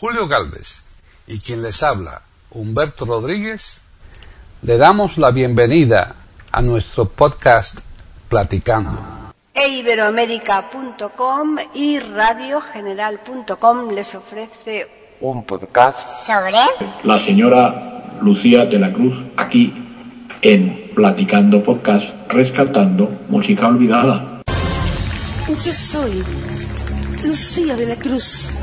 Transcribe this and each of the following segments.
Julio Galvez y quien les habla, Humberto Rodríguez, le damos la bienvenida a nuestro podcast Platicando. E Iberoamérica.com y radiogeneral.com les ofrece un podcast sobre la señora Lucía de la Cruz aquí en Platicando Podcast rescatando música olvidada. Yo soy Lucía de la Cruz.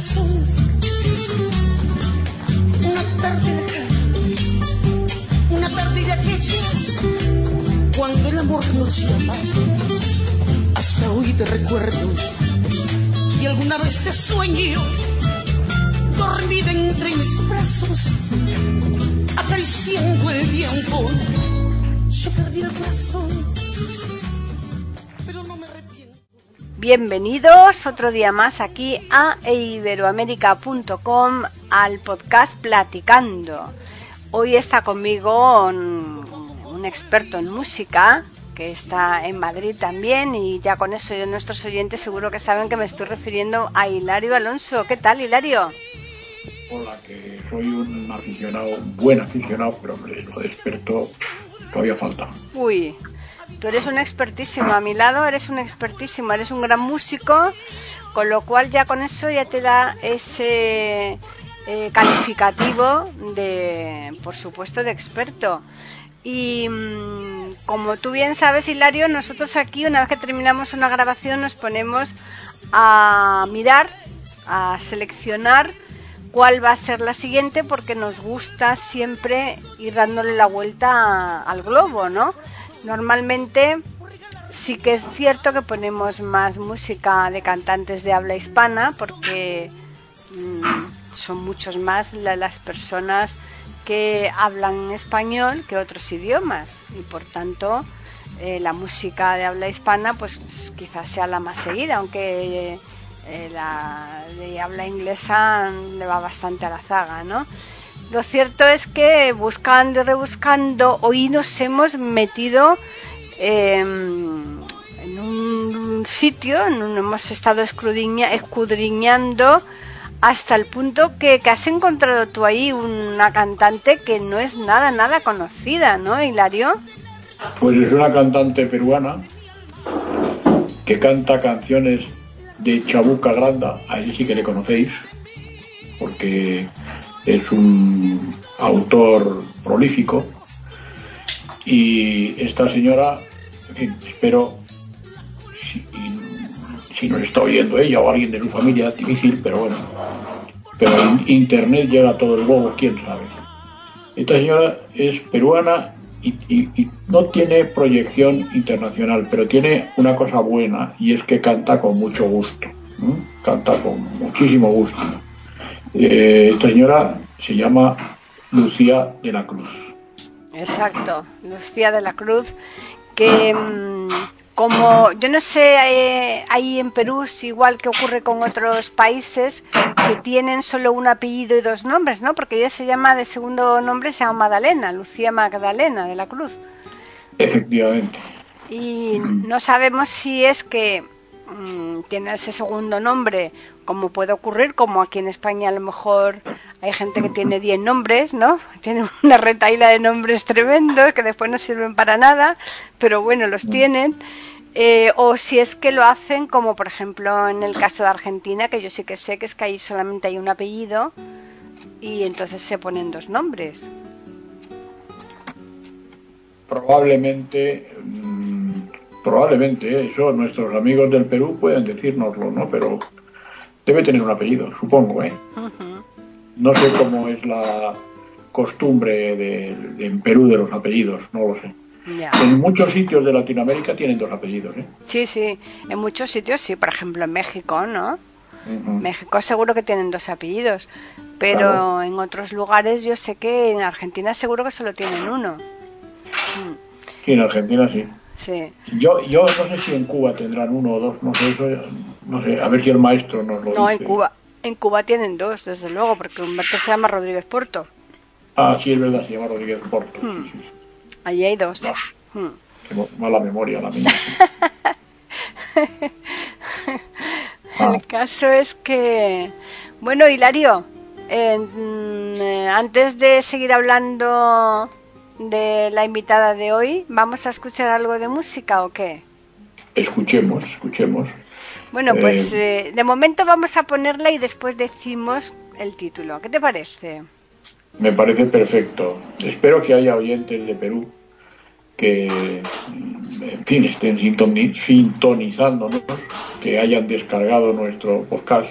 Una pérdida. Una pérdida que aquellas. Cuando el amor nos llama. Hasta hoy te recuerdo. Y alguna vez te sueño. Dormida entre mis brazos. Acariciando el viento. Yo perdí el corazón. Bienvenidos otro día más aquí a iberoamérica.com al podcast Platicando. Hoy está conmigo un, un experto en música que está en Madrid también y ya con eso nuestros oyentes seguro que saben que me estoy refiriendo a Hilario Alonso. ¿Qué tal Hilario? Hola, que soy un aficionado, un buen aficionado, pero hombre, lo de experto todavía falta. Uy, tú eres un expertísimo, a mi lado eres un expertísimo, eres un gran músico, con lo cual ya con eso ya te da ese eh, calificativo de, por supuesto, de experto. Y mm, como tú bien sabes, Hilario, nosotros aquí, una vez que terminamos una grabación, nos ponemos a mirar, a seleccionar cuál va a ser la siguiente, porque nos gusta siempre ir dándole la vuelta al globo, ¿no? Normalmente sí que es cierto que ponemos más música de cantantes de habla hispana, porque mm, son muchos más la- las personas que hablan español que otros idiomas y por tanto eh, la música de habla hispana pues quizás sea la más seguida aunque eh, la de habla inglesa le va bastante a la zaga ¿no? Lo cierto es que buscando y rebuscando hoy nos hemos metido eh, en un sitio en un- hemos estado escudriña- escudriñando hasta el punto que, has encontrado tú ahí una cantante que no es nada, nada conocida, ¿no, Hilario? Pues es una cantante peruana que canta canciones de Chabuca Granda, a ella sí que le conocéis, porque es un autor prolífico. Y esta señora, espero, si, si nos está oyendo ella o alguien de su familia, difícil, pero bueno, pero en internet llega todo el globo, quién sabe. Esta señora es peruana y, no tiene proyección internacional, pero tiene una cosa buena y es que canta con mucho gusto. Canta con muchísimo gusto. Eh, esta señora se llama Lucía de la Cruz. Exacto, Lucía de la Cruz, que mm, como yo no sé eh, ahí en Perú si igual que ocurre con otros países que tienen solo un apellido y dos nombres, ¿no? Porque ella se llama de segundo nombre se llama Magdalena, Lucía Magdalena de la Cruz. Efectivamente. Y no sabemos si es que mm, tiene ese segundo nombre, como puede ocurrir, como aquí en España a lo mejor hay gente que tiene 10 nombres, ¿no? Tiene una retaíla de nombres tremendos que después no sirven para nada, pero bueno, los tienen. Eh, o si es que lo hacen como por ejemplo en el caso de Argentina, que yo sí que sé que es que ahí solamente hay un apellido y entonces se ponen dos nombres. Probablemente, mm, probablemente, eh, eso nuestros amigos del Perú pueden decírnoslo, ¿no? Pero debe tener un apellido, supongo, ¿eh? No sé cómo es la costumbre de, de- en Perú de los apellidos, no lo sé. Ya. En muchos sitios de Latinoamérica tienen dos apellidos, ¿eh? Sí, sí, en muchos sitios sí, por ejemplo en México, ¿no? Ujú. México seguro que tienen dos apellidos, pero Claro. en otros lugares yo sé que en Argentina seguro que solo tienen uno. Sí, en Argentina sí. Sí, Yo, yo no sé si en Cuba tendrán uno o dos, no sé, eso, no sé, a ver si el maestro nos lo no, en dice. Cuba. En Cuba tienen dos, desde luego, porque Humberto se llama Rodríguez Porto. Ah, sí, es verdad, se llama Rodríguez Porto. Hmm. Sí, sí, sí. Allí hay dos. No. Mm. Qué mo- mala memoria la mía. Ah. El caso es que, bueno, Hilario, eh, antes de seguir hablando de la invitada de hoy, ¿vamos a escuchar algo de música o qué? Escuchemos, escuchemos. Bueno, pues Eh, eh, de momento vamos a ponerla y después decimos el título. ¿Qué te parece? Me parece perfecto. Espero que haya oyentes de Perú que, en fin, estén sintoni- sintonizándonos, que hayan descargado nuestro podcast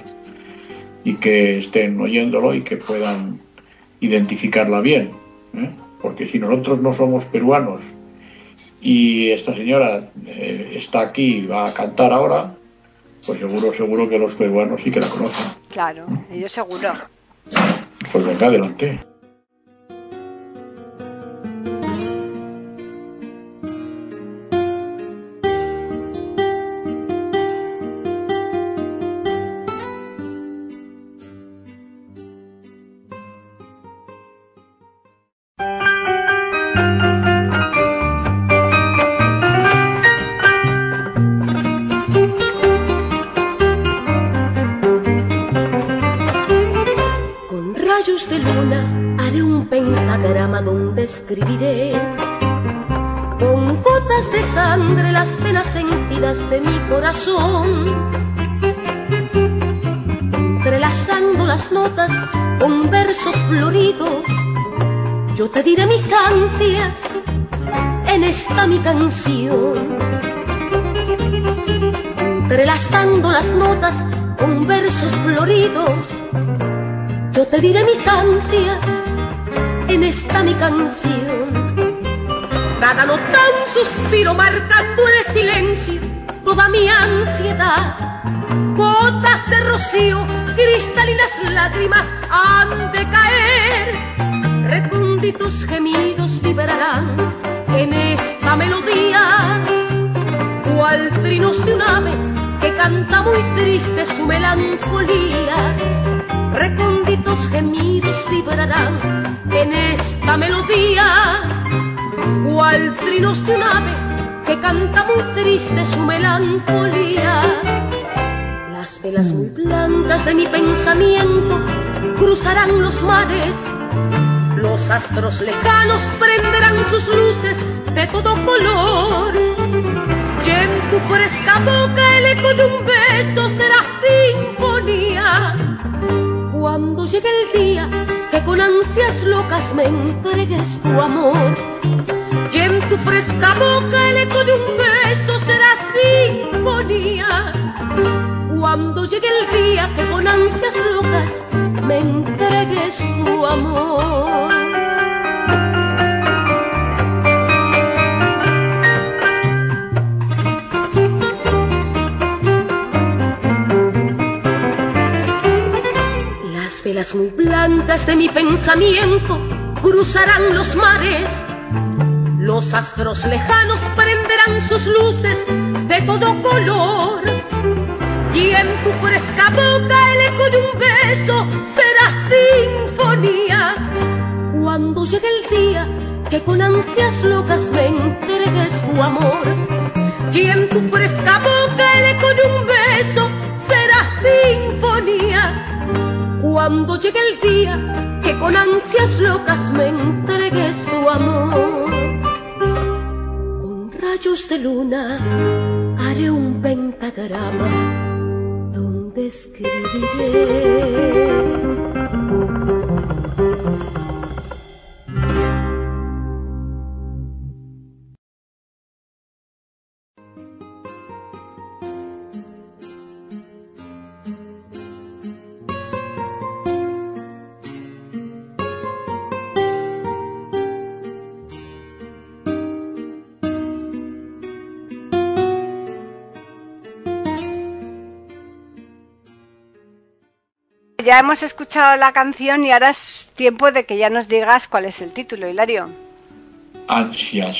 y que estén oyéndolo y que puedan identificarla bien. ¿eh? Porque si nosotros no somos peruanos y esta señora eh, está aquí y va a cantar ahora, pues seguro, seguro que los peruanos sí que la conocen. Claro, yo seguro. Pues venga, adelante. Melancolía. Recónditos gemidos vibrarán en esta melodía, cual trinos de un ave que canta muy triste su melancolía. Las velas muy blancas de mi pensamiento cruzarán los mares, los astros lejanos prenderán sus luces de todo color. En tu fresca boca el eco de un beso será sinfonía. Cuando llegue el día que con ansias locas me entregues tu amor. Y en tu fresca boca el eco de un beso será sinfonía. Cuando llegue el día que con ansias locas me entregues tu amor. Velas muy blancas de mi pensamiento cruzarán los mares. Los astros lejanos prenderán sus luces de todo color. Y en tu fresca boca el eco de un beso será sinfonía. Cuando llegue el día que con ansias locas me entregues tu amor. Y en tu fresca boca el eco de un beso será sinfonía. Cuando llegue el día que con ansias locas me entregues tu amor. Con rayos de luna haré un pentagrama donde escribiré. Ya hemos escuchado la canción y ahora es tiempo de que ya nos digas cuál es el título, Hilario. Ansias,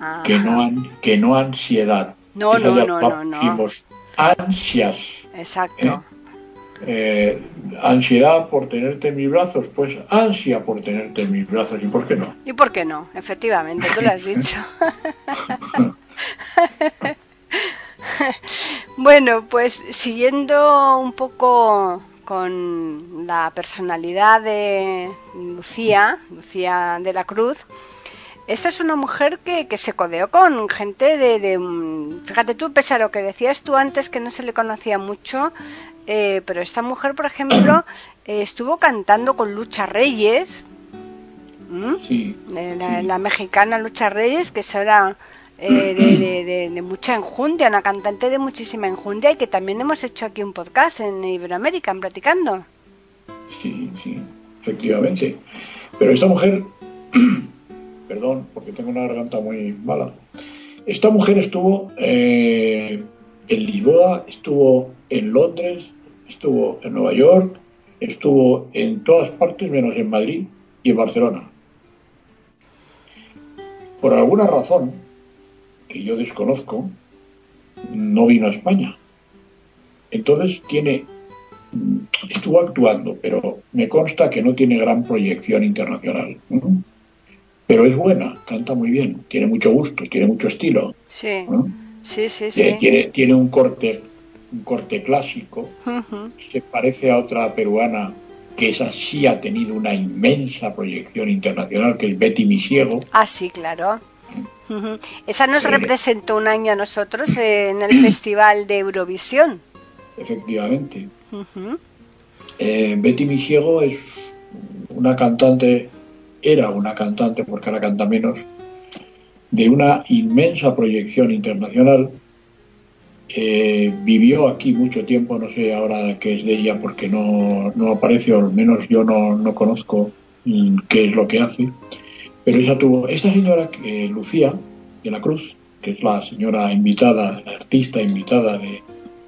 Ajá. que no, que no ansiedad. No, no, no, no, no. Ansias. Exacto. Eh, ansiedad por tenerte en mis brazos, pues ansia por tenerte en mis brazos, ¿y por qué no? ¿Y por qué no? Efectivamente, tú lo has dicho. bueno, pues siguiendo un poco con la personalidad de Lucía, Lucía de la Cruz, esta es una mujer que, que se codeó con gente de, de, mm, Fíjate tú, pese a lo que decías tú antes, que no se le conocía mucho, eh, pero esta mujer, por ejemplo, eh, estuvo cantando con Lucha Reyes. Eh, la, la mexicana Lucha Reyes, que eso era eh, de, de- de- de mucha enjundia, una cantante de muchísima enjundia y que también hemos hecho aquí un podcast en Iberoamérica, Platicando. sí, sí, efectivamente. Pero esta mujer, perdón, porque tengo una garganta muy mala. Esta mujer estuvo eh, en Lisboa, estuvo en Londres, estuvo en Nueva York, estuvo en todas partes menos en Madrid y en Barcelona. Por alguna razón que yo desconozco, no vino a España. Entonces tiene, estuvo actuando, pero me consta que no tiene gran proyección internacional. ¿no? Pero es buena, canta muy bien, tiene mucho gusto, tiene mucho estilo. Sí, ¿no? sí, sí, Tiene, sí. tiene, tiene un corte, un corte clásico. Se parece a otra peruana que esa sí ha tenido una inmensa proyección internacional, que es Betty Misiego. Ah, sí, claro. Esa nos representó un año a nosotros en el Festival de Eurovisión. Efectivamente. Ujú. Eh, Betty Misiego es una cantante, era una cantante, porque ahora canta menos, de una inmensa proyección internacional. Eh, vivió aquí mucho tiempo, no sé ahora qué es de ella, porque no, no aparece, o al menos yo no, no conozco mm, qué es lo que hace. Pero ella tuvo, esta señora, eh, Lucía de la Cruz, que es la señora invitada, la artista invitada de,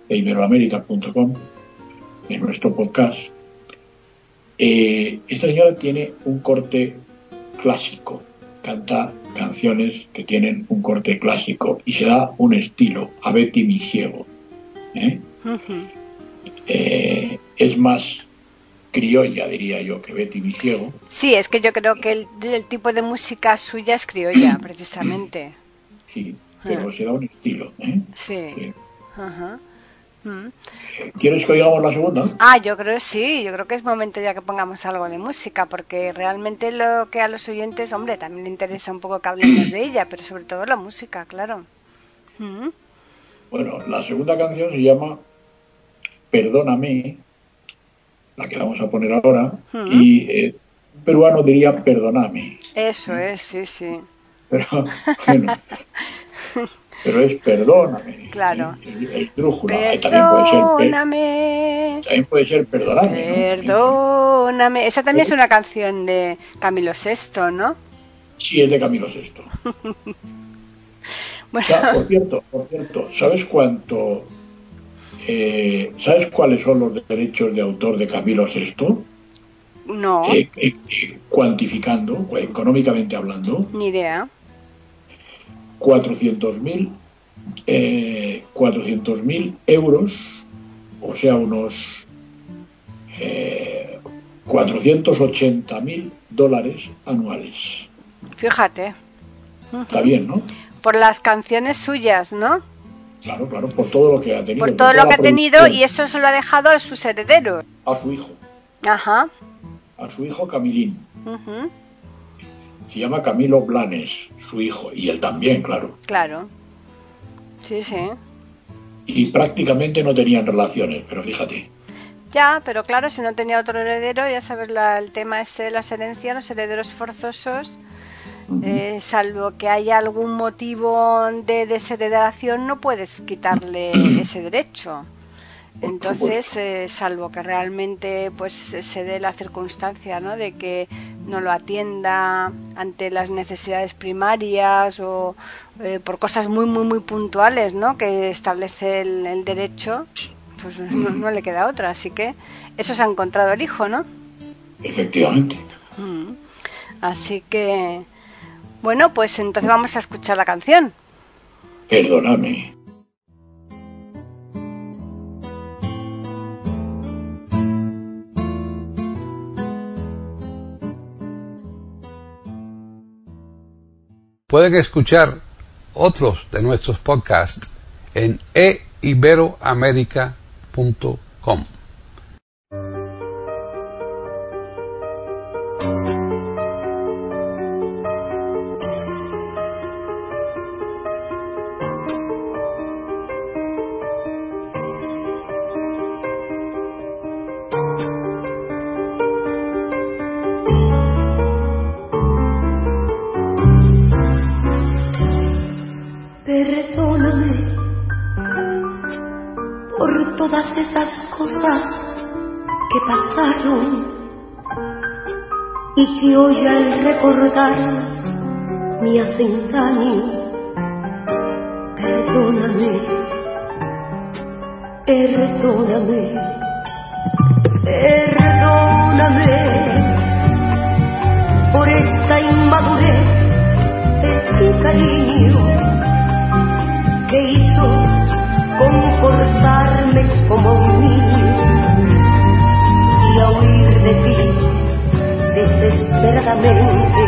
de iberoamérica.com, en nuestro podcast, eh, esta señora tiene un corte clásico, canta canciones que tienen un corte clásico y se da un estilo a Betty Misiego. ¿eh? Ujú. Eh, es más criolla, diría yo, que Betty Misiego. Sí, es que yo creo que el, el tipo de música suya es criolla, precisamente. Sí, pero se da un estilo. ¿eh? Sí. Sí. Ajá. Mm. ¿Quieres que oigamos la segunda? Ah, yo creo sí, yo creo que es momento ya que pongamos algo de música, porque realmente lo que a los oyentes, hombre, también le interesa un poco que hablemos de ella, pero sobre todo la música, claro. Mm. Bueno, la segunda canción se llama Perdóname, la que vamos a poner ahora, y eh, un peruano diría Perdóname, Eso es, sí, sí. pero bueno, pero es Perdóname. Claro. El, drújula, eh, también puede ser, per- Perdóname, también puede ser Perdóname. ¿no? perdóname. Esa también es una canción de Camilo VI, ¿no? Sí, es de Camilo VI. Bueno, O sea, por cierto, por cierto, ¿sabes cuánto? Eh, ¿Sabes cuáles son los derechos de autor de Camilo VI? no, Eh, eh, eh, cuantificando, económicamente hablando, ni idea. 400.000 eh, 400.000 euros, o sea, unos eh, 480.000 dólares anuales. Fíjate. Está bien, ¿no? Por las canciones suyas, ¿no? Claro, claro, por todo lo que ha tenido. Por todo lo que ha tenido y eso se lo ha dejado a sus herederos. A su hijo, Ajá. a su hijo Camilín. ujú, Se llama Camilo Blanes, su hijo, y él también, claro. Claro. Sí, sí. Y prácticamente no tenían relaciones, pero fíjate. Ya, pero claro, si no tenía otro heredero, ya sabes la- el tema este de las herencias, los herederos forzosos, Eh, salvo que haya algún motivo de desheredación, no puedes quitarle ese derecho. Entonces, eh, salvo que realmente pues se dé la circunstancia ¿no? de que no lo atienda ante las necesidades primarias o eh, por cosas muy muy muy puntuales ¿no? que establece el, el derecho, pues no, no le queda otra. Así que eso se ha encontrado el hijo, ¿no? Efectivamente. Así que, bueno, pues entonces vamos a escuchar la canción. Perdóname. Pueden escuchar otros de nuestros podcasts en eiberoamerica.com. Perdóname por todas esas cosas que pasaron y que hoy al recordarlas me hacen daño. Perdóname, perdóname, perdóname por esta inmadurez de tu cariño como un niño y a huir de ti desesperadamente.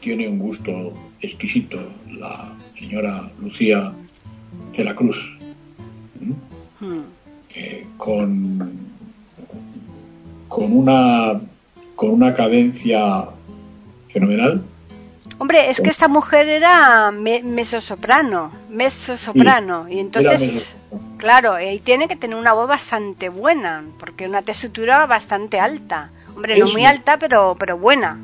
Tiene un gusto exquisito la señora Lucía de la Cruz. ¿Mm? Mm. Eh, con, con una con una cadencia fenomenal. Hombre, es que esta mujer era me- mezzosoprano, mezzosoprano, y entonces, claro, y tiene que tener una voz bastante buena, porque una tesitura bastante alta. Hombre, no muy- alta, pero pero buena.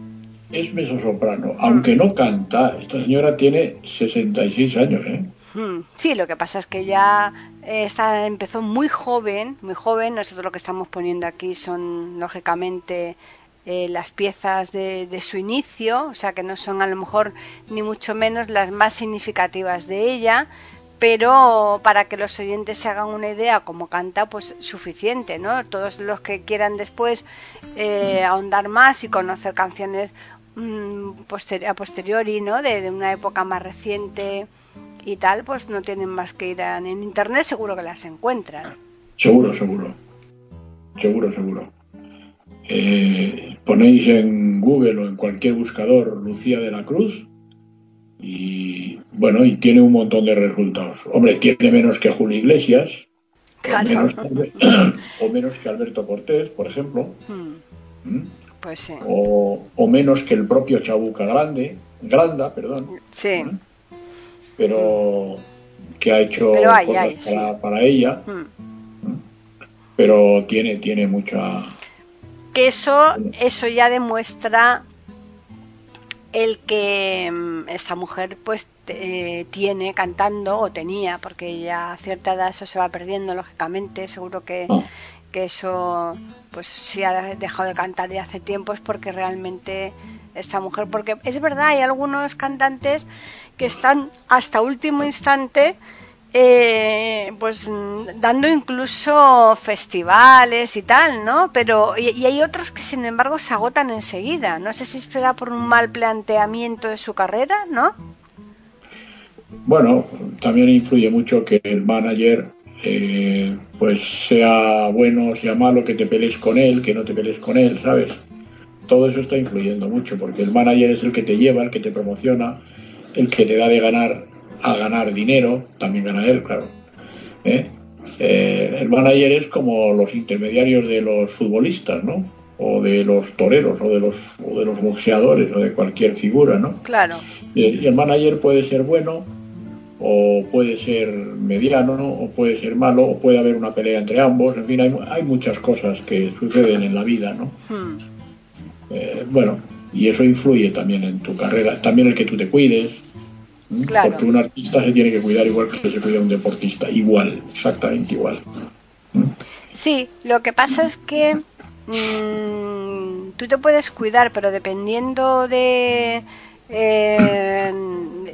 Es mezzosoprano, aunque no canta. Esta señora tiene 66 años, ¿eh? Hmm, Sí, lo que pasa es que ya eh, está, empezó muy joven, muy joven. Nosotros lo que estamos poniendo aquí son, lógicamente, eh, las piezas de, de su inicio, o sea que no son a lo mejor ni mucho menos las más significativas de ella, pero para que los oyentes se hagan una idea cómo canta, pues suficiente, ¿no? Todos los que quieran después eh, ahondar más y conocer canciones mm, a posteriori, ¿no? De, de una época más reciente y tal, pues no tienen más que ir a- en internet, seguro que las encuentran. Seguro, seguro. Seguro, seguro. Eh, ponéis en Google o en cualquier buscador Lucía de la Cruz y bueno, y tiene un montón de resultados. Hombre, tiene menos que Julio Iglesias o menos, que Albe- o menos que Alberto Cortés, por ejemplo, Hmm, ¿m? Pues sí. o, o menos que el propio Chabuca Grande, Granda, perdón, Sí. ¿m? pero que ha hecho Pero hay, cosas hay, sí. para, para ella, Hmm. pero tiene, tiene mucha... que eso eso ya demuestra el que mm, esta mujer pues eh, tiene cantando o tenía porque ya a cierta edad eso se va perdiendo lógicamente seguro que, Ah. Que eso pues si ha dejado de cantar ya hace tiempo es porque realmente esta mujer porque es verdad hay algunos cantantes que están hasta último instante eh, pues dando incluso festivales y tal, ¿no? Pero y, y hay otros que sin embargo se agotan enseguida. No sé si será por un mal planteamiento de su carrera, ¿no? Bueno, también influye mucho que el manager eh, pues sea bueno o sea malo, que te pelees con él, que no te pelees con él, ¿sabes? Todo eso está influyendo mucho, porque el manager es el que te lleva, el que te promociona, el que te da de ganar a ganar dinero, también gana él, claro. ¿eh? Eh, el manager es como los intermediarios de los futbolistas, ¿no? O de los toreros, o de los, o de los boxeadores, o de cualquier figura, ¿no? Claro. Y el manager puede ser bueno o puede ser mediano ¿no? o puede ser malo o puede haber una pelea entre ambos. En fin, hay, hay muchas cosas que suceden en la vida, ¿no? Hmm, Eh, bueno, y eso influye también en tu carrera. También el que tú te cuides. Porque un artista se tiene que cuidar igual que se cuida un deportista. Igual, exactamente igual. Sí, lo que pasa es que mm, tú te puedes cuidar, pero dependiendo de eh,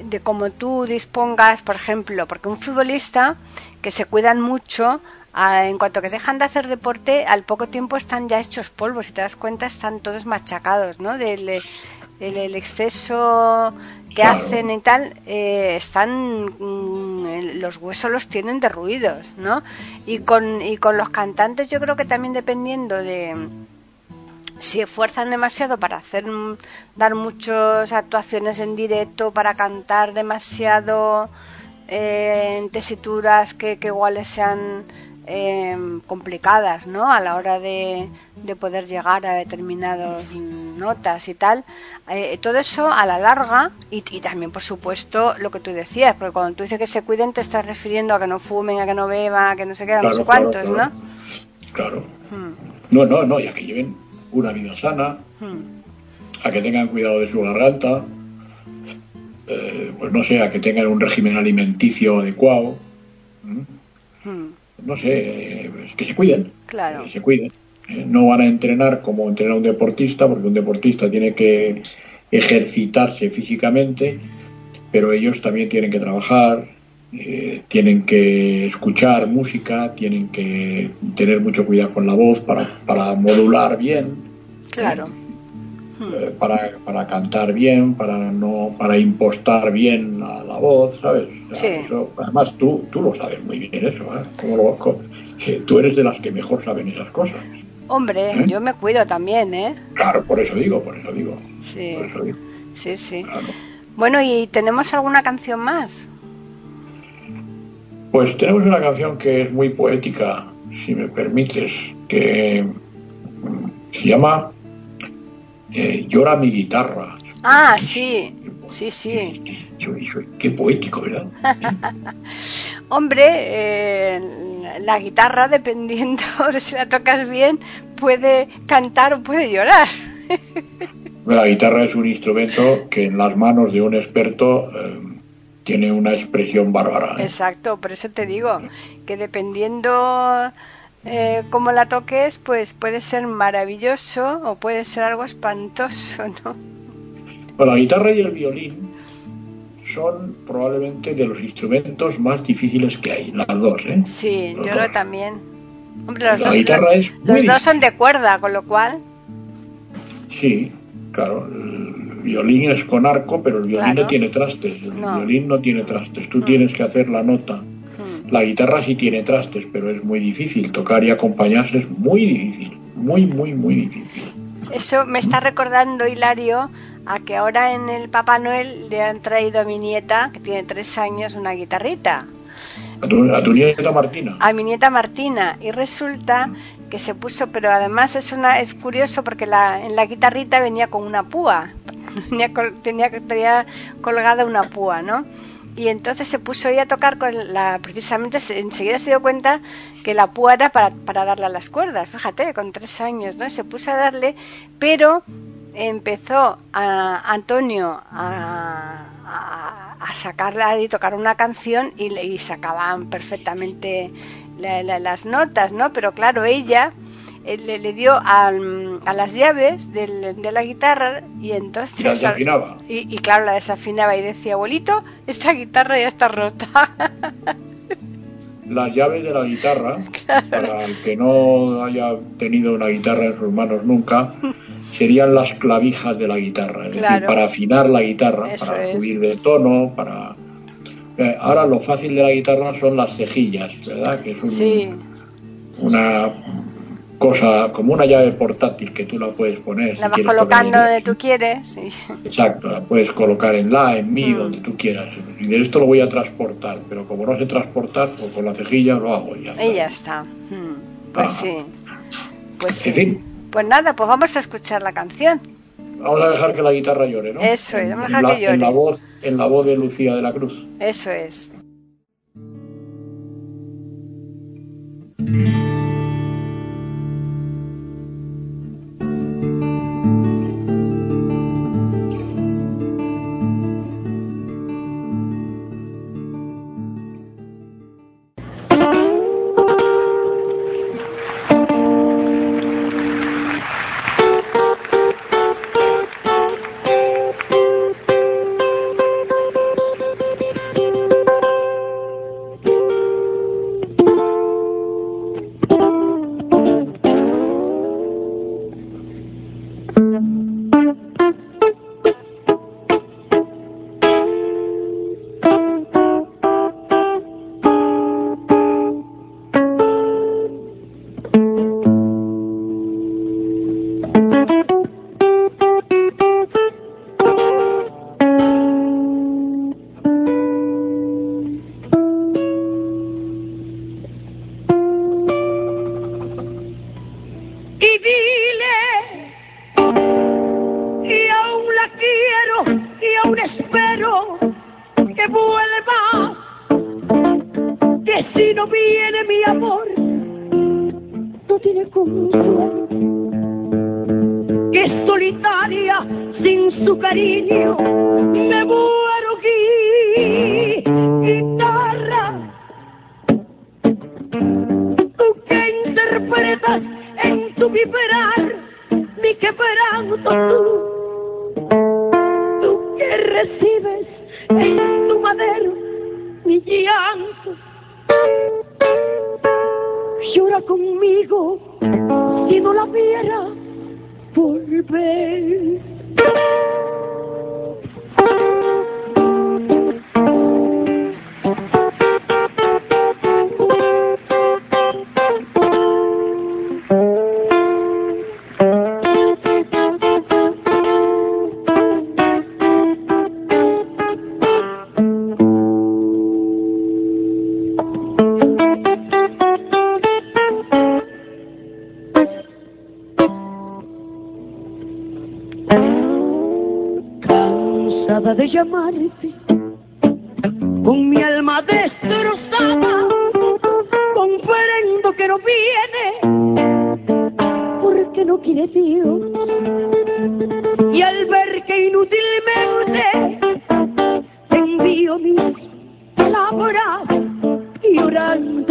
de cómo tú dispongas, por ejemplo, porque un futbolista que se cuidan mucho, en cuanto que dejan de hacer deporte, al poco tiempo están ya hechos polvos, si te das cuenta están todos machacados, ¿no? Del el, el exceso que Claro. hacen y tal, eh, están mm, los huesos los tienen derruidos, ¿no? Y con y con los cantantes yo creo que también dependiendo de si esfuerzan demasiado para hacer mm, dar muchas actuaciones en directo para cantar demasiado eh, en tesituras que, que iguales sean eh, complicadas no a la hora de, de poder llegar a determinadas notas y tal Eh, todo eso a la larga y, y también por supuesto lo que tú decías porque cuando tú dices que se cuiden te estás refiriendo a que no fumen a que no beban a que no se quedan no sé Claro, claro, cuántos claro. no Claro. Hmm, No, no, no, y a que lleven una vida sana, a que tengan cuidado de su garganta, eh, pues no sé, a que tengan un régimen alimenticio adecuado, no sé, pues que se cuiden, Claro. que se cuiden. Eh, no van a entrenar como entrena un deportista, porque un deportista tiene que ejercitarse físicamente, pero ellos también tienen que trabajar, eh, tienen que escuchar música, tienen que tener mucho cuidado con la voz para, para modular bien, Claro. Hmm, eh, para, para cantar bien, para no para impostar bien la, la voz, ¿sabes? O sea, Sí. eso- además tú, tú lo sabes muy bien eso, ¿eh? Como lo- co- que tú eres de las que mejor saben esas cosas. Hombre, ¿Eh? yo me cuido también, ¿eh? Claro, por eso digo, por eso digo, Sí, por eso digo. sí, sí. claro. Bueno, ¿y tenemos alguna canción más? Pues tenemos una canción que es muy poética, si me permites, que mm, se llama eh, Llora mi guitarra. Ah, sí, sí, sí. Qué poético, ¿verdad? Hombre, eh, la guitarra, dependiendo de si la tocas bien, puede cantar o puede llorar. La guitarra es un instrumento que en las manos de un experto eh, tiene una expresión bárbara. ¿eh? Exacto, por eso te digo que dependiendo eh, cómo la toques, pues puede ser maravilloso o puede ser algo espantoso, ¿no? Bueno, la guitarra y el violín son probablemente de los instrumentos más difíciles que hay, las dos, ¿eh? Sí, Los yo creo también. Hombre, los La dos, guitarra es los muy dos son de cuerda, con lo cual, Sí, claro. El violín es con arco, pero el violín Claro. no tiene trastes. El No. violín no tiene trastes. Tú tienes que hacer la nota. La guitarra sí tiene trastes, pero es muy difícil. Tocar y acompañarse es muy difícil. Muy, muy, muy difícil. eso me está recordando Hilario a que ahora en el Papá Noel le han traído a mi nieta, que tiene tres años, una guitarrita. A tu, a tu nieta Martina. a mi nieta Martina y resulta que se puso, pero además es una es curioso porque la, en la guitarrita venía con una púa, tenía, col- tenía, tenía colgada una púa, ¿no? Y entonces se puso ella a tocar con la, precisamente se- enseguida se dio cuenta que la púa era para, para darle a las cuerdas, fíjate, con tres años, ¿no? Se puso a darle, pero empezó a Antonio a, a, a sacarla y tocar una canción y, y sacaban perfectamente la- la- las notas, ¿no? Pero claro, ella eh, le, le dio al- a las llaves del- de la guitarra y entonces... Y la desafinaba. Y, y claro, la desafinaba y decía, abuelito, esta guitarra ya está rota. Las llaves de la guitarra, para el que no haya tenido una guitarra en sus manos nunca, serían las clavijas de la guitarra. Es Claro. decir, para afinar la guitarra, Eso para es. subir de tono, para... Eh, Ahora lo fácil de la guitarra son las cejillas, ¿verdad? Que es un- sí, una cosa como una llave portátil que tú la puedes poner. la si vas colocando donde tú quieres. sí. Exacto, la puedes colocar en la, en mi, Mm. donde tú quieras. Y de esto lo voy a transportar, pero como no sé transportar, pues con la cejilla lo hago y ya está. Y ya está. Mm, Pues Ah. sí. Pues sí. En fin. Pues nada, pues vamos a escuchar la canción. Vamos a dejar que la guitarra llore, ¿no? Eso es, vamos a dejar la- que llore. En la voz, en la voz de Lucía de la Cruz. Eso es.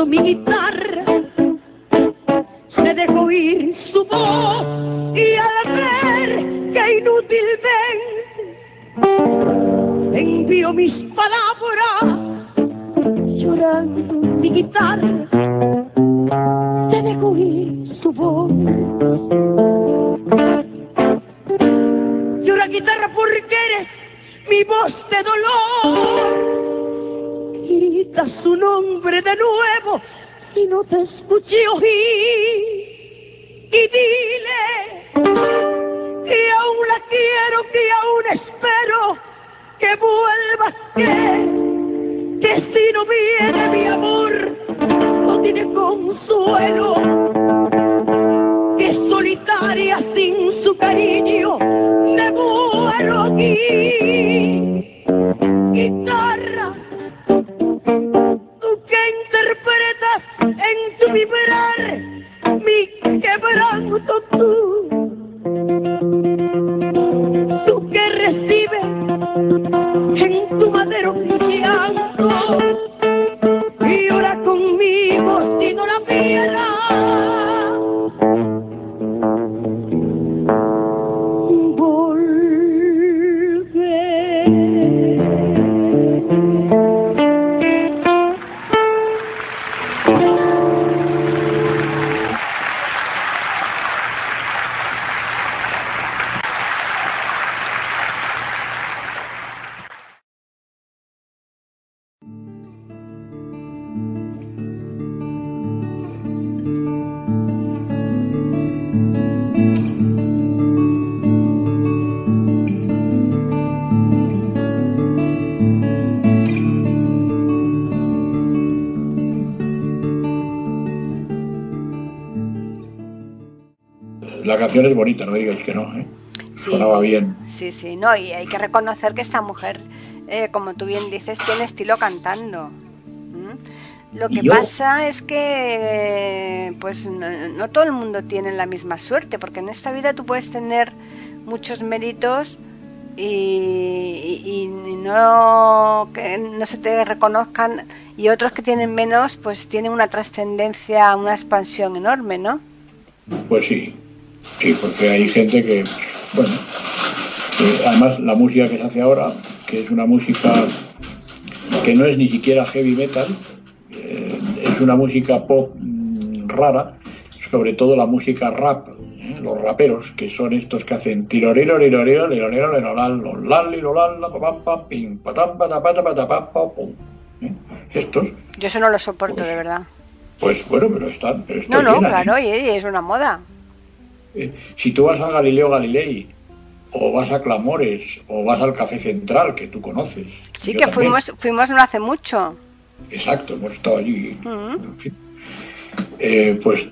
Llorando canción es bonita, no digáis que no, ¿eh? Sí. Sonaba bien. Sí, sí, no, y hay que reconocer que esta mujer, eh, como tú bien dices, tiene estilo cantando. ¿Mm? Lo que yo- pasa es que, pues, no, no todo el mundo tiene la misma suerte, porque en esta vida tú puedes tener muchos méritos y, y- y no que no se te reconozcan y otros que tienen menos, pues tienen una trascendencia, una expansión enorme, ¿no? Pues sí, sí, porque hay gente que, bueno, que además la música que se hace ahora, que es una música que no es ni siquiera heavy metal, eh, es una música pop mm, rara, sobre todo la música rap, ¿eh? los raperos, que son estos que hacen. ¿eh? Estos, Yo eso no lo soporto Pues, de verdad. pues bueno, pero están, pero No, no, ¿eh? claro, y, y es una moda. Eh, si tú vas a Galileo Galilei, o vas a Clamores, o vas al Café Central, que tú conoces. Sí, que también. fuimos, fuimos no hace mucho. Exacto, hemos estado allí. Mm. en fin. Eh, pues,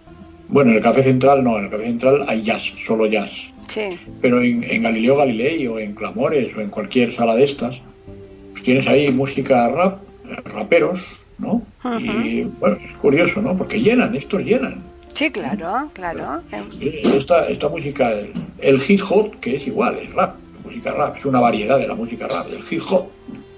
bueno, en el Café Central no, en el Café Central hay jazz, solo jazz. Sí, Pero en, en Galileo Galilei, o en Clamores, o en cualquier sala de estas, pues tienes ahí música rap, eh, raperos, ¿no? Y bueno, es curioso, ¿no? Porque llenan, estos llenan. Sí, claro, claro. Esta, esta música, el hip hop, que es igual, es rap, música rap, es una variedad de la música rap, el hip hop.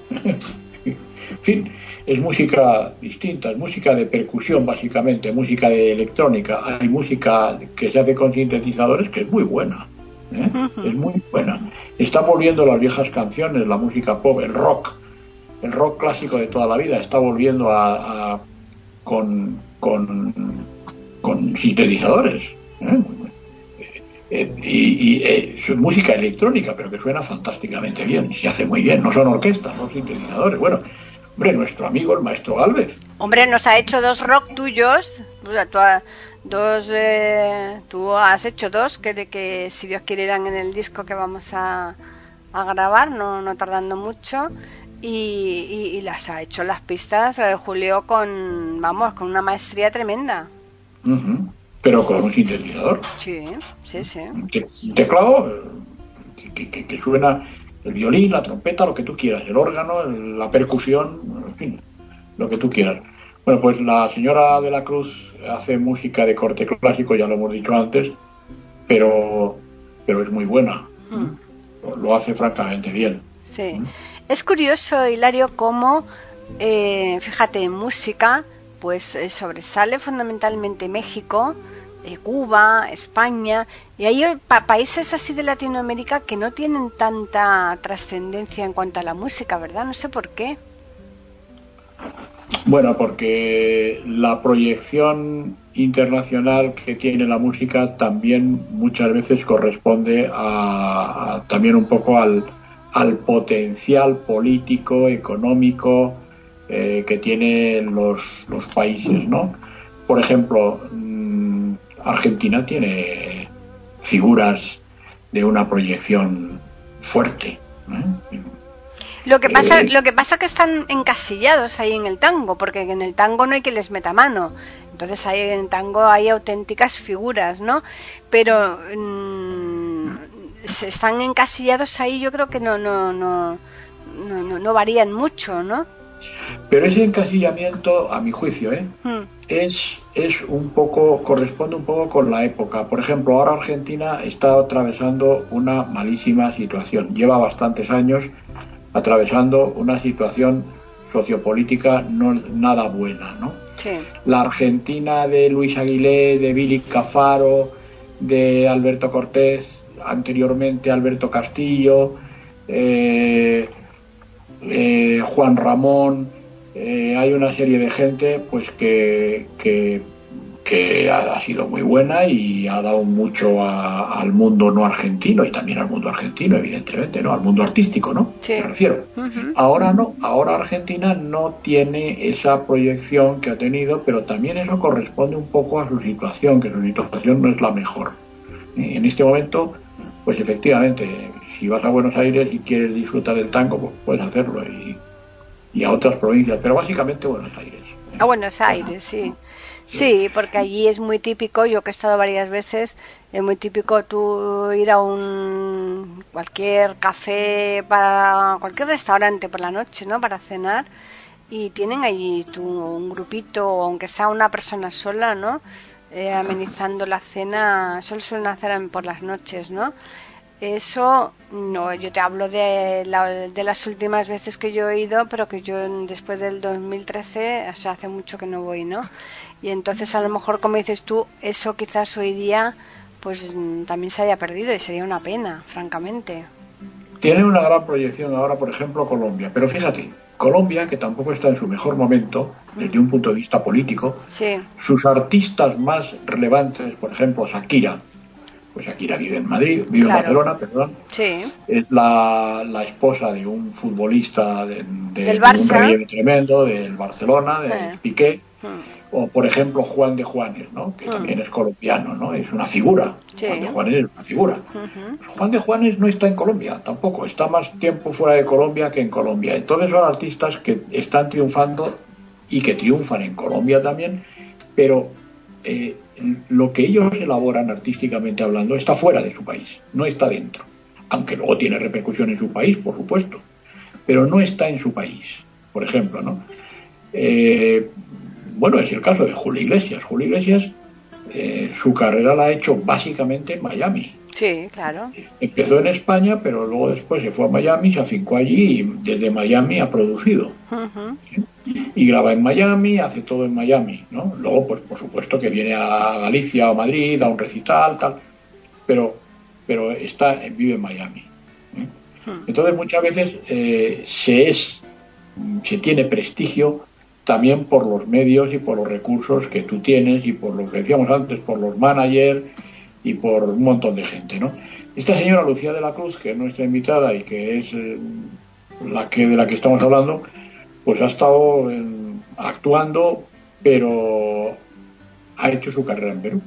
en fin, es música distinta, es música de percusión básicamente, música de electrónica, hay música que se hace con sintetizadores que es muy buena, ¿eh? es muy buena. Están volviendo las viejas canciones, la música pop, el rock, el rock clásico de toda la vida, está volviendo a, a- con, con, sintetizadores. ¿eh? Eh, y y, eh, música electrónica, pero que suena fantásticamente bien, se hace muy bien. No son orquestas, son sintetizadores. Bueno, hombre, nuestro amigo el maestro Galvez, Hombre, nos ha hecho dos rock tuyos. tú, ha- dos, eh, tú has hecho dos que, de que si Dios quiere irán en el disco que vamos a, a grabar, no, no tardando mucho. Y, y- y las ha hecho las pistas eh, Julio con, vamos, con una maestría tremenda. Ujú, pero con un sintetizador. Sí, sí, sí. Un teclado que, que- que suena el violín, la trompeta, lo que tú quieras, el órgano, la percusión, en fin, lo que tú quieras. Bueno, pues la señora de la Cruz hace música de corte clásico, ya lo hemos dicho antes, pero, pero es muy buena, Lo, lo hace francamente bien. Sí. Es curioso, Hilario, cómo, eh, fíjate, en música, pues eh, sobresale fundamentalmente México, eh, Cuba, España, y hay eh, pa- países así de Latinoamérica que no tienen tanta trascendencia en cuanto a la música, ¿verdad? No sé por qué. Bueno, porque la proyección internacional que tiene la música también muchas veces corresponde a, a- también un poco al, al potencial político, económico eh, que tienen los, los países, ¿no? Por ejemplo, mm, Argentina tiene figuras de una proyección fuerte. ¿eh? Lo que pasa, Eh. lo que pasa que están encasillados ahí en el tango, porque en el tango no hay que les meta mano. Entonces ahí en el tango hay auténticas figuras, ¿no? Pero mm, se están encasillados ahí, yo creo que no, no, no, no, no, no varían mucho, ¿no? Pero ese encasillamiento, a mi juicio, ¿eh? Mm, es, es un poco, corresponde un poco con la época. Por ejemplo, ahora Argentina está atravesando una malísima situación. Lleva bastantes años atravesando una situación sociopolítica no nada buena, ¿no? sí, La Argentina de Luis Aguilé, de Billy Cafaro, de Alberto Cortés, anteriormente Alberto Castillo, eh, eh, Juan Ramón, eh, hay una serie de gente pues que, que, que ha, sido muy buena y ha dado mucho a- al mundo no argentino y también al mundo argentino, evidentemente, ¿no? Al mundo artístico, ¿no? Sí. Me refiero. Ahora no, ahora Argentina no tiene esa proyección que ha tenido, pero también eso corresponde un poco a su situación, que su situación no es la mejor. En este momento, pues efectivamente, si vas a Buenos Aires y quieres disfrutar del tango, pues puedes hacerlo y, y a otras provincias, pero básicamente Buenos Aires. A Buenos Aires, sí. Sí, porque allí es muy típico, yo que he estado varias veces, es muy típico tú ir a un cualquier café para cualquier restaurante por la noche, ¿no? Para cenar y tienen allí tú un grupito, aunque sea una persona sola, ¿no? Eh, amenizando la cena, eso lo suelen hacer por las noches, ¿no? Eso, no, yo te hablo de, la- de las últimas veces que yo he ido, pero que yo después del 2013, o sea, hace mucho que no voy, ¿no? Y entonces a lo mejor, como dices tú, eso quizás hoy día, pues también se haya perdido y sería una pena, francamente. Tiene una gran proyección ahora, por ejemplo, Colombia, pero fíjate, Colombia, que tampoco está en su mejor momento desde un punto de vista político, Sí, sus artistas más relevantes, por ejemplo, Shakira, pues Shakira vive en Madrid, vive Claro. en Barcelona, perdón, sí, es la, la esposa de un futbolista de, de- Del de un Barça. tremendo, del Barcelona, de Eh. Piqué, mm, o por ejemplo Juan de Juanes, ¿no? que Mm. también es colombiano, ¿no? es una figura, Sí. Juan de Juanes es una figura. ujú, Juan de Juanes no está en Colombia, tampoco, está más tiempo fuera de Colombia que en Colombia. Entonces son artistas que están triunfando y que triunfan en Colombia también, pero eh, lo que ellos elaboran artísticamente hablando está fuera de su país, no está dentro. Aunque luego tiene repercusión en su país, por supuesto, pero no está en su país, por ejemplo, ¿no? Eh, bueno, es el caso de Julio Iglesias. Julio Iglesias, eh, su carrera la ha hecho básicamente en Miami. sí, claro, Empezó en España, pero luego después se fue a Miami, se afincó allí y desde Miami ha producido. ujú, Y graba en Miami, hace todo en Miami, ¿no? Luego, pues por supuesto que viene a Galicia o Madrid, a un recital, tal, pero, pero está, vive en Miami. ¿eh? Hmm. Entonces muchas veces eh, se es, se tiene prestigio también por los medios y por los recursos que tú tienes y por lo que decíamos antes, por los managers y por un montón de gente, ¿no? Esta señora Lucía de la Cruz, que es nuestra invitada y que es eh, la que de la que estamos hablando, pues ha estado eh, actuando, pero ha hecho su carrera en Perú.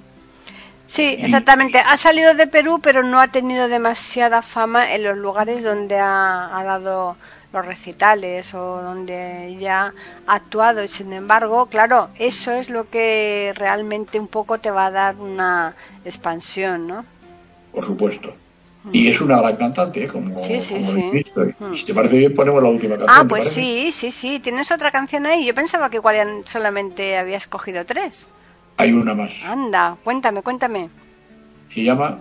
Sí, exactamente. Ha salido de Perú, pero no ha tenido demasiada fama en los lugares donde ha, ha dado los recitales o donde ya ha actuado. Y sin embargo, claro, eso es lo que realmente un poco te va a dar una expansión, ¿no? por supuesto. Y es una gran cantante, ¿eh? como, Sí, sí, como sí. visto. Mm. Si te parece bien, ponemos la última canción. Ah, ¿te pues sí, sí, sí. Tienes otra canción ahí. Yo pensaba que igual solamente habías cogido tres. Hay una más. Anda, cuéntame, cuéntame. Se llama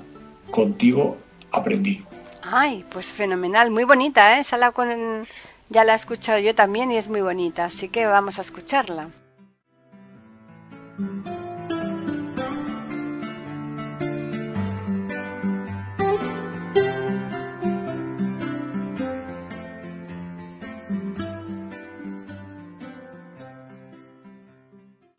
Contigo aprendí. Ay, pues fenomenal, muy bonita, ¿eh? Esa la con... ya la he escuchado yo también y es muy bonita, así que vamos a escucharla.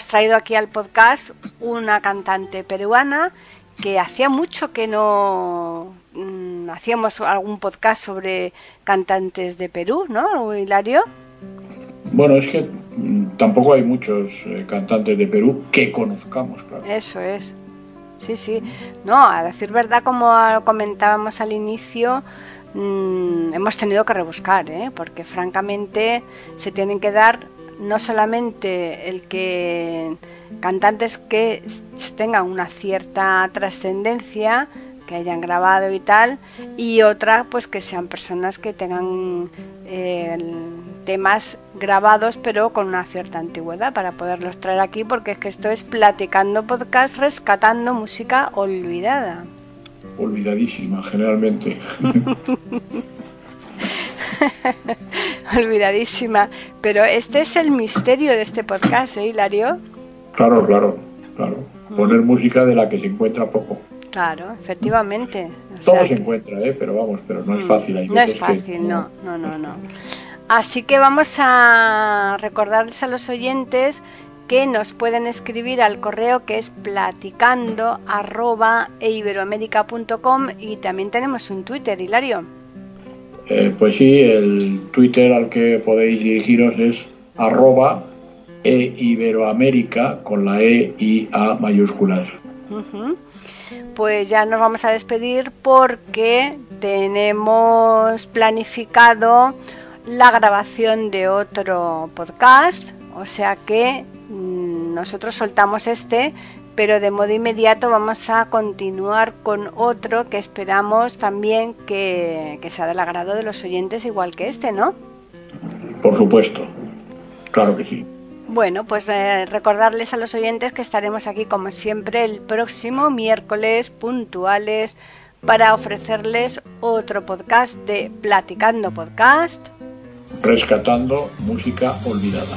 hemos traído aquí al podcast una cantante peruana que hacía mucho que no mm, hacíamos algún podcast sobre cantantes de Perú, ¿no, Hilario? Bueno, es que mm, tampoco hay muchos eh, cantantes de Perú que conozcamos, claro. Eso es. Sí, sí. No, a decir verdad, como comentábamos al inicio, mm, hemos tenido que rebuscar, ¿eh? porque francamente se tienen que dar no solamente el que cantantes que tengan una cierta trascendencia, que hayan grabado y tal, y otra pues que sean personas que tengan eh, temas grabados pero con una cierta antigüedad para poderlos traer aquí porque es que esto es platicando podcast rescatando música olvidada. Olvidadísima generalmente. Olvidadísima. Pero este es el misterio de este podcast, ¿eh, Hilario? Claro, claro, claro. Poner música de la que se encuentra poco. Claro, efectivamente. Todo se encuentra, ¿eh? pero vamos, pero no es mm, fácil. no es fácil, no, no, no, no. Así que vamos a recordarles a los oyentes que nos pueden escribir al correo que es platicando arroba y también tenemos un Twitter, Hilario. Eh, pues sí, el Twitter al que podéis dirigiros es arroba e Iberoamérica con la E y A mayúsculas. Pues ya nos vamos a despedir porque tenemos planificado la grabación de otro podcast, o sea que mm, nosotros soltamos este, pero de modo inmediato vamos a continuar con otro que esperamos también que, que sea del agrado de los oyentes igual que este, ¿no? Por supuesto, claro que sí. Bueno, pues eh, recordarles a los oyentes que estaremos aquí como siempre el próximo miércoles puntuales para ofrecerles otro podcast de Platicando Podcast. Rescatando música olvidada.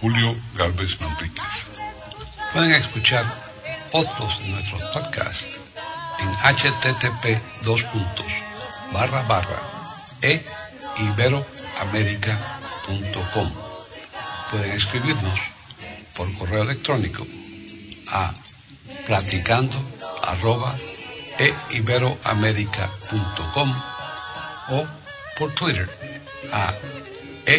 Julio Galvez Manríquez. Pueden escuchar otros de nuestros podcasts en http dos puntos barra barra e. Pueden escribirnos por correo electrónico a platicando e iberoamerica.com o por Twitter a e